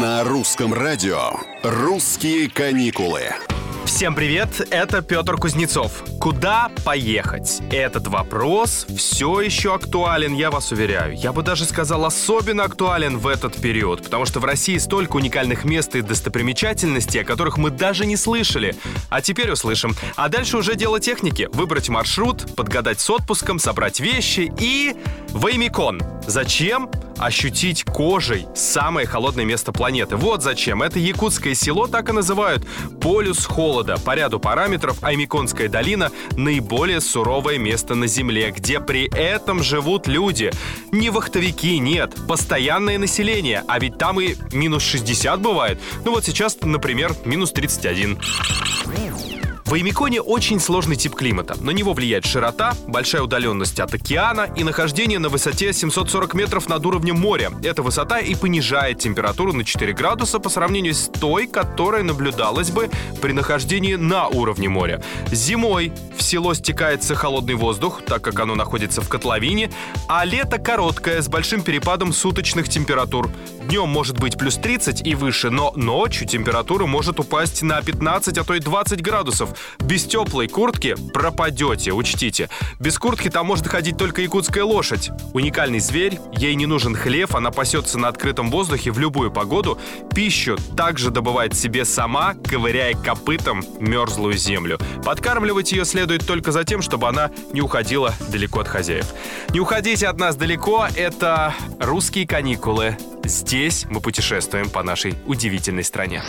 На русском радио «Русские каникулы». Всем привет, это Петр Кузнецов. Куда поехать? Этот вопрос все еще актуален, я вас уверяю. Я бы даже сказал, особенно актуален в этот период, потому что в России столько уникальных мест и достопримечательностей, о которых мы даже не слышали. А теперь услышим. А дальше уже дело техники. Выбрать маршрут, подгадать с отпуском, собрать вещи и... Ваймикон. Зачем? Ощутить кожей самое холодное место планеты. Вот зачем. Это якутское село так и называют. Полюс холода. По ряду параметров Аймиконская долина – наиболее суровое место на Земле, где при этом живут люди. Не вахтовики, нет. Постоянное население. А ведь там и минус 60 бывает. Ну вот сейчас, например, минус 31. В Аймиконе очень сложный тип климата. На него влияет широта, большая удаленность от океана и нахождение на высоте 740 метров над уровнем моря. Эта высота и понижает температуру на 4 градуса по сравнению с той, которая наблюдалась бы при нахождении на уровне моря. Зимой в село стекается холодный воздух, так как оно находится в котловине, а лето короткое, с большим перепадом суточных температур. Днем может быть плюс 30 и выше, но ночью температура может упасть на 15, а то и 20 градусов. Без теплой куртки пропадете, учтите. Без куртки там может ходить только якутская лошадь. Уникальный зверь, ей не нужен хлев, она пасется на открытом воздухе в любую погоду. Пищу также добывает себе сама, ковыряя копытом мерзлую землю. Подкармливать ее следует только за тем, чтобы она не уходила далеко от хозяев. Не уходите от нас далеко, это русские каникулы. Здесь мы путешествуем по нашей удивительной стране.